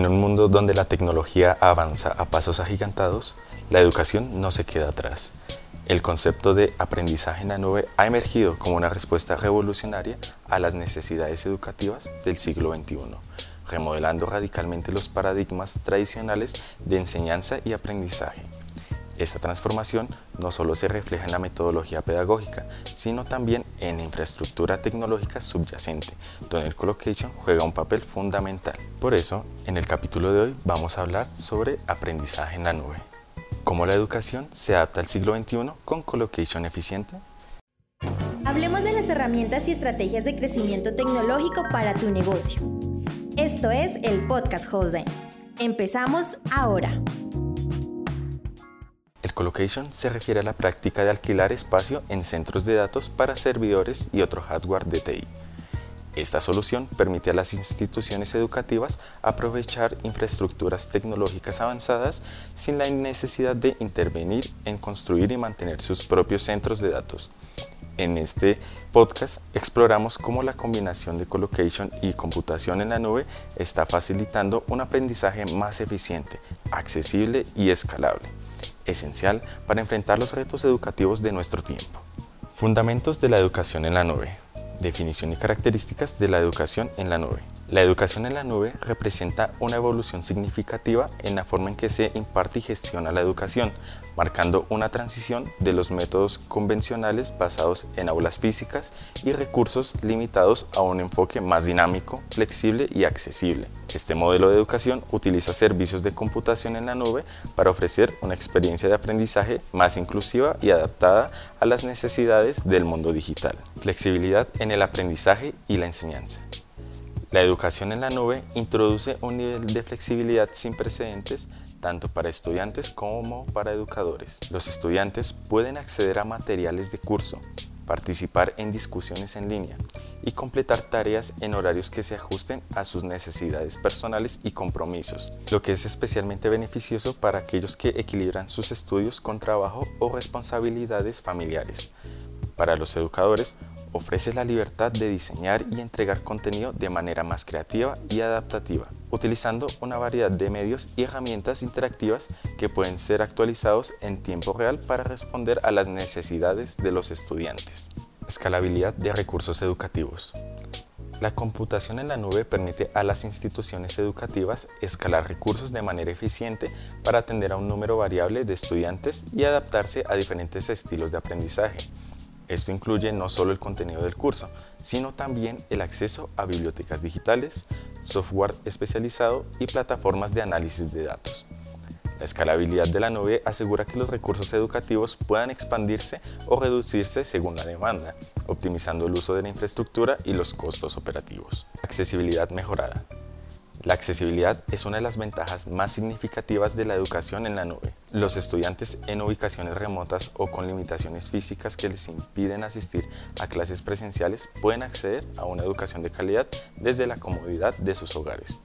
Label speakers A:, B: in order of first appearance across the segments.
A: En un mundo donde la tecnología avanza a pasos agigantados, la educación no se queda atrás. El concepto de aprendizaje en la nube ha emergido como una respuesta revolucionaria a las necesidades educativas del siglo XXI, remodelando radicalmente los paradigmas tradicionales de enseñanza y aprendizaje. Esta transformación no solo se refleja en la metodología pedagógica, sino también en la infraestructura tecnológica subyacente, donde el colocation juega un papel fundamental. Por eso, en el capítulo de hoy vamos a hablar sobre aprendizaje en la nube. ¿Cómo la educación se adapta al siglo XXI con colocation eficiente?
B: Hablemos de las herramientas y estrategias de crecimiento tecnológico para tu negocio. Esto es el podcast Jose. Empezamos ahora.
A: Colocation se refiere a la práctica de alquilar espacio en centros de datos para servidores y otro hardware de TI. Esta solución permite a las instituciones educativas aprovechar infraestructuras tecnológicas avanzadas sin la necesidad de intervenir en construir y mantener sus propios centros de datos. En este podcast exploramos cómo la combinación de colocation y computación en la nube está facilitando un aprendizaje más eficiente, accesible y escalable esencial para enfrentar los retos educativos de nuestro tiempo. Fundamentos de la educación en la nube. Definición y características de la educación en la nube. La educación en la nube representa una evolución significativa en la forma en que se imparte y gestiona la educación, marcando una transición de los métodos convencionales basados en aulas físicas y recursos limitados a un enfoque más dinámico, flexible y accesible. Este modelo de educación utiliza servicios de computación en la nube para ofrecer una experiencia de aprendizaje más inclusiva y adaptada a las necesidades del mundo digital. Flexibilidad en el aprendizaje y la enseñanza. La educación en la nube introduce un nivel de flexibilidad sin precedentes tanto para estudiantes como para educadores. Los estudiantes pueden acceder a materiales de curso, participar en discusiones en línea y completar tareas en horarios que se ajusten a sus necesidades personales y compromisos, lo que es especialmente beneficioso para aquellos que equilibran sus estudios con trabajo o responsabilidades familiares. Para los educadores, ofrece la libertad de diseñar y entregar contenido de manera más creativa y adaptativa, utilizando una variedad de medios y herramientas interactivas que pueden ser actualizados en tiempo real para responder a las necesidades de los estudiantes. Escalabilidad de recursos educativos. La computación en la nube permite a las instituciones educativas escalar recursos de manera eficiente para atender a un número variable de estudiantes y adaptarse a diferentes estilos de aprendizaje esto incluye no solo el contenido del curso, sino también el acceso a bibliotecas digitales, software especializado y plataformas de análisis de datos. La escalabilidad de la nube asegura que los recursos educativos puedan expandirse o reducirse según la demanda, optimizando el uso de la infraestructura y los costos operativos. Accesibilidad mejorada. La accesibilidad es una de las ventajas más significativas de la educación en la nube. Los estudiantes en ubicaciones remotas o con limitaciones físicas que les impiden asistir a clases presenciales pueden acceder a una educación de calidad desde la comodidad de sus hogares.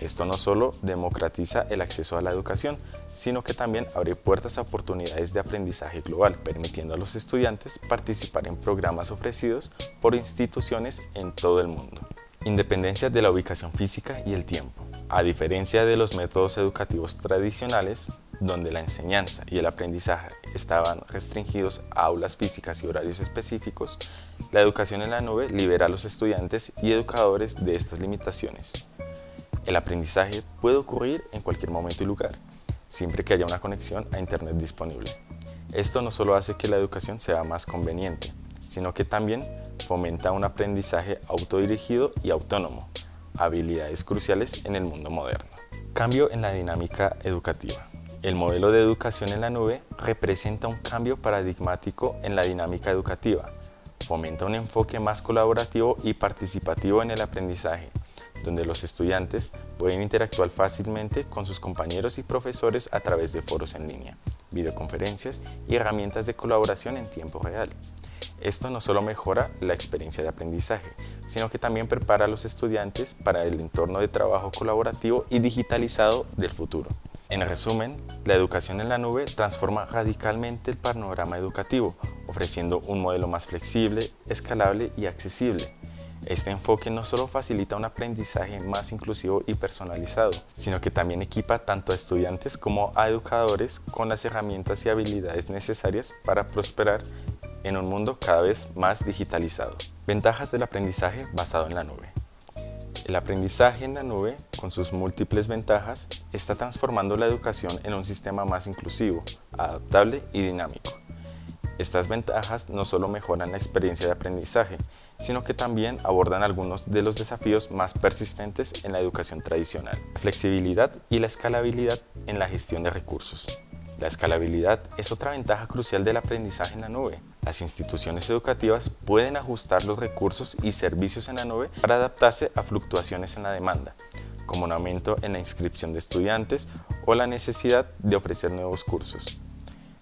A: Esto no solo democratiza el acceso a la educación, sino que también abre puertas a oportunidades de aprendizaje global, permitiendo a los estudiantes participar en programas ofrecidos por instituciones en todo el mundo. Independencia de la ubicación física y el tiempo. A diferencia de los métodos educativos tradicionales, donde la enseñanza y el aprendizaje estaban restringidos a aulas físicas y horarios específicos, la educación en la nube libera a los estudiantes y educadores de estas limitaciones. El aprendizaje puede ocurrir en cualquier momento y lugar, siempre que haya una conexión a Internet disponible. Esto no solo hace que la educación sea más conveniente, sino que también fomenta un aprendizaje autodirigido y autónomo, habilidades cruciales en el mundo moderno. Cambio en la dinámica educativa. El modelo de educación en la nube representa un cambio paradigmático en la dinámica educativa. Fomenta un enfoque más colaborativo y participativo en el aprendizaje, donde los estudiantes pueden interactuar fácilmente con sus compañeros y profesores a través de foros en línea, videoconferencias y herramientas de colaboración en tiempo real. Esto no solo mejora la experiencia de aprendizaje, sino que también prepara a los estudiantes para el entorno de trabajo colaborativo y digitalizado del futuro. En resumen, la educación en la nube transforma radicalmente el panorama educativo, ofreciendo un modelo más flexible, escalable y accesible. Este enfoque no solo facilita un aprendizaje más inclusivo y personalizado, sino que también equipa tanto a estudiantes como a educadores con las herramientas y habilidades necesarias para prosperar en un mundo cada vez más digitalizado. Ventajas del aprendizaje basado en la nube. El aprendizaje en la nube, con sus múltiples ventajas, está transformando la educación en un sistema más inclusivo, adaptable y dinámico. Estas ventajas no solo mejoran la experiencia de aprendizaje, sino que también abordan algunos de los desafíos más persistentes en la educación tradicional, flexibilidad y la escalabilidad en la gestión de recursos. La escalabilidad es otra ventaja crucial del aprendizaje en la nube. Las instituciones educativas pueden ajustar los recursos y servicios en la nube para adaptarse a fluctuaciones en la demanda, como un aumento en la inscripción de estudiantes o la necesidad de ofrecer nuevos cursos.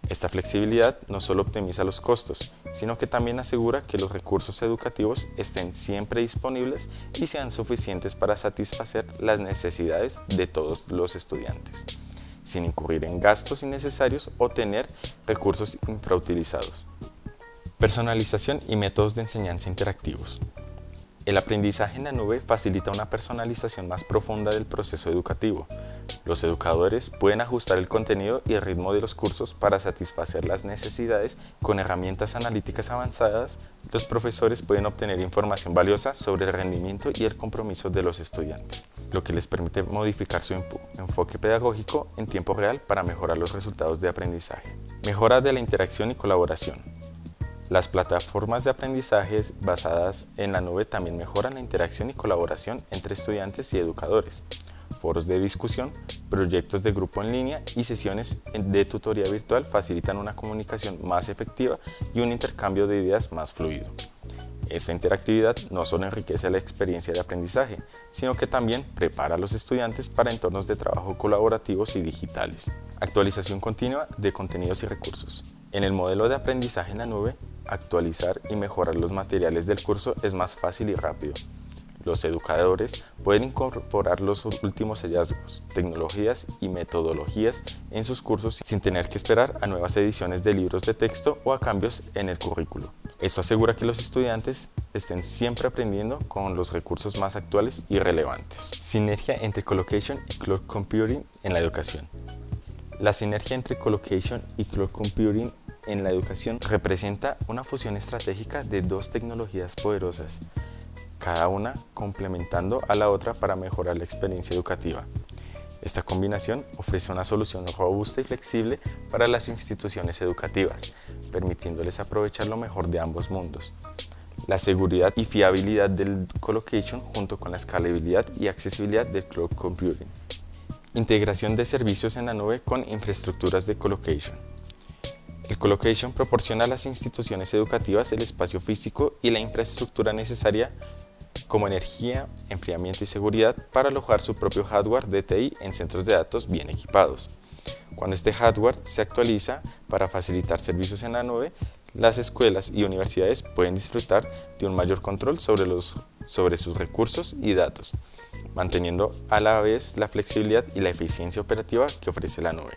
A: Esta flexibilidad no solo optimiza los costos, sino que también asegura que los recursos educativos estén siempre disponibles y sean suficientes para satisfacer las necesidades de todos los estudiantes, sin incurrir en gastos innecesarios o tener recursos infrautilizados. Personalización y métodos de enseñanza interactivos. El aprendizaje en la nube facilita una personalización más profunda del proceso educativo. Los educadores pueden ajustar el contenido y el ritmo de los cursos para satisfacer las necesidades con herramientas analíticas avanzadas. Los profesores pueden obtener información valiosa sobre el rendimiento y el compromiso de los estudiantes, lo que les permite modificar su enfoque pedagógico en tiempo real para mejorar los resultados de aprendizaje. Mejora de la interacción y colaboración. Las plataformas de aprendizaje basadas en la nube también mejoran la interacción y colaboración entre estudiantes y educadores. Foros de discusión, proyectos de grupo en línea y sesiones de tutoría virtual facilitan una comunicación más efectiva y un intercambio de ideas más fluido. Esta interactividad no solo enriquece la experiencia de aprendizaje, sino que también prepara a los estudiantes para entornos de trabajo colaborativos y digitales. Actualización continua de contenidos y recursos. En el modelo de aprendizaje en la nube, actualizar y mejorar los materiales del curso es más fácil y rápido. Los educadores pueden incorporar los últimos hallazgos, tecnologías y metodologías en sus cursos sin tener que esperar a nuevas ediciones de libros de texto o a cambios en el currículo. Esto asegura que los estudiantes estén siempre aprendiendo con los recursos más actuales y relevantes. Sinergia entre Collocation y Cloud Computing en la educación. La sinergia entre Collocation y Cloud Computing en la educación representa una fusión estratégica de dos tecnologías poderosas, cada una complementando a la otra para mejorar la experiencia educativa. Esta combinación ofrece una solución robusta y flexible para las instituciones educativas, permitiéndoles aprovechar lo mejor de ambos mundos. La seguridad y fiabilidad del colocation junto con la escalabilidad y accesibilidad del cloud computing. Integración de servicios en la nube con infraestructuras de colocation. Colocation proporciona a las instituciones educativas el espacio físico y la infraestructura necesaria como energía, enfriamiento y seguridad para alojar su propio hardware DTI en centros de datos bien equipados. Cuando este hardware se actualiza para facilitar servicios en la nube, las escuelas y universidades pueden disfrutar de un mayor control sobre, los, sobre sus recursos y datos, manteniendo a la vez la flexibilidad y la eficiencia operativa que ofrece la nube.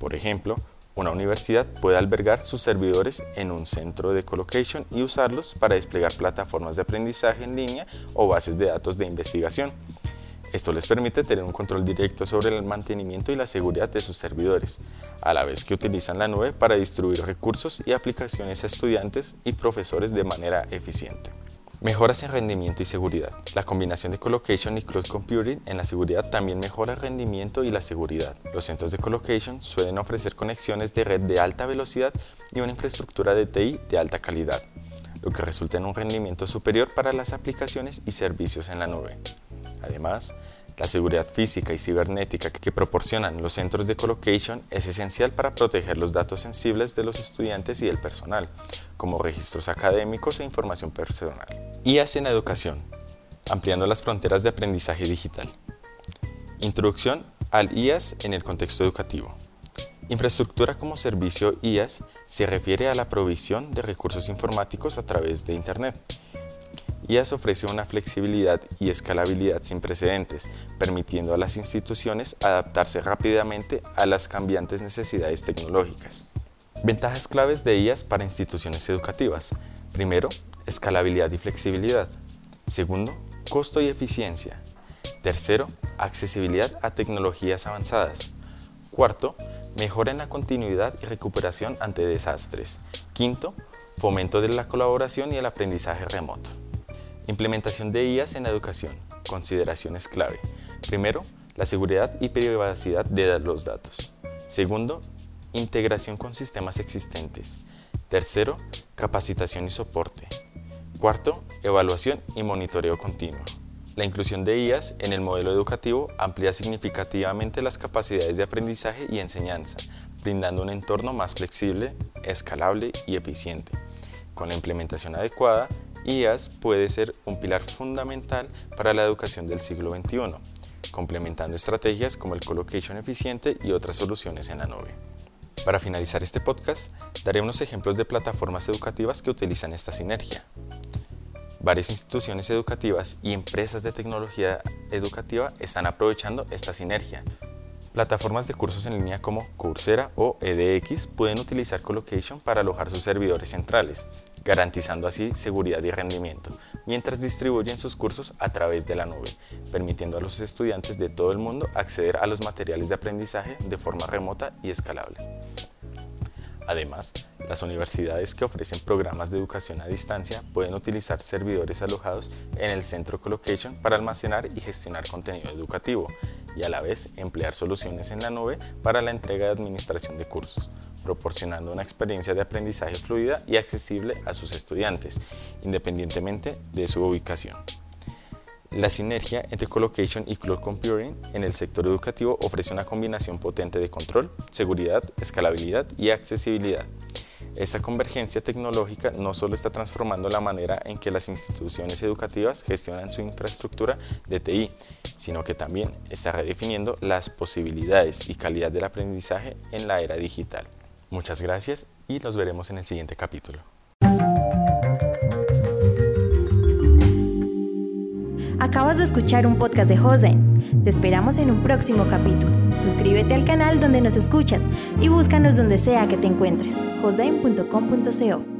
A: Por ejemplo, una universidad puede albergar sus servidores en un centro de colocation y usarlos para desplegar plataformas de aprendizaje en línea o bases de datos de investigación. Esto les permite tener un control directo sobre el mantenimiento y la seguridad de sus servidores, a la vez que utilizan la nube para distribuir recursos y aplicaciones a estudiantes y profesores de manera eficiente. Mejoras en rendimiento y seguridad. La combinación de colocation y cloud computing en la seguridad también mejora el rendimiento y la seguridad. Los centros de colocation suelen ofrecer conexiones de red de alta velocidad y una infraestructura de TI de alta calidad, lo que resulta en un rendimiento superior para las aplicaciones y servicios en la nube. Además, la seguridad física y cibernética que proporcionan los centros de colocation es esencial para proteger los datos sensibles de los estudiantes y del personal, como registros académicos e información personal. IAS en la educación, ampliando las fronteras de aprendizaje digital. Introducción al IAS en el contexto educativo. Infraestructura como servicio IAS se refiere a la provisión de recursos informáticos a través de Internet IAS ofrece una flexibilidad y escalabilidad sin precedentes, permitiendo a las instituciones adaptarse rápidamente a las cambiantes necesidades tecnológicas. Ventajas claves de IAS para instituciones educativas. Primero, escalabilidad y flexibilidad. Segundo, costo y eficiencia. Tercero, accesibilidad a tecnologías avanzadas. Cuarto, mejora en la continuidad y recuperación ante desastres. Quinto, fomento de la colaboración y el aprendizaje remoto. Implementación de IAS en la educación. Consideraciones clave. Primero, la seguridad y privacidad de los datos. Segundo, integración con sistemas existentes. Tercero, capacitación y soporte. Cuarto, evaluación y monitoreo continuo. La inclusión de IAS en el modelo educativo amplía significativamente las capacidades de aprendizaje y enseñanza, brindando un entorno más flexible, escalable y eficiente. Con la implementación adecuada, IAS puede ser un pilar fundamental para la educación del siglo XXI, complementando estrategias como el colocation eficiente y otras soluciones en la nube. Para finalizar este podcast, daré unos ejemplos de plataformas educativas que utilizan esta sinergia. Varias instituciones educativas y empresas de tecnología educativa están aprovechando esta sinergia. Plataformas de cursos en línea como Coursera o edX pueden utilizar Colocation para alojar sus servidores centrales, garantizando así seguridad y rendimiento, mientras distribuyen sus cursos a través de la nube, permitiendo a los estudiantes de todo el mundo acceder a los materiales de aprendizaje de forma remota y escalable. Además, las universidades que ofrecen programas de educación a distancia pueden utilizar servidores alojados en el centro Colocation para almacenar y gestionar contenido educativo y a la vez emplear soluciones en la nube para la entrega de administración de cursos, proporcionando una experiencia de aprendizaje fluida y accesible a sus estudiantes, independientemente de su ubicación. La sinergia entre colocation y cloud computing en el sector educativo ofrece una combinación potente de control, seguridad, escalabilidad y accesibilidad. Esta convergencia tecnológica no solo está transformando la manera en que las instituciones educativas gestionan su infraestructura de TI, sino que también está redefiniendo las posibilidades y calidad del aprendizaje en la era digital. Muchas gracias y nos veremos en el siguiente capítulo.
B: Acabas de escuchar un podcast de José. Te esperamos en un próximo capítulo. Suscríbete al canal donde nos escuchas y búscanos donde sea que te encuentres. josé.com.co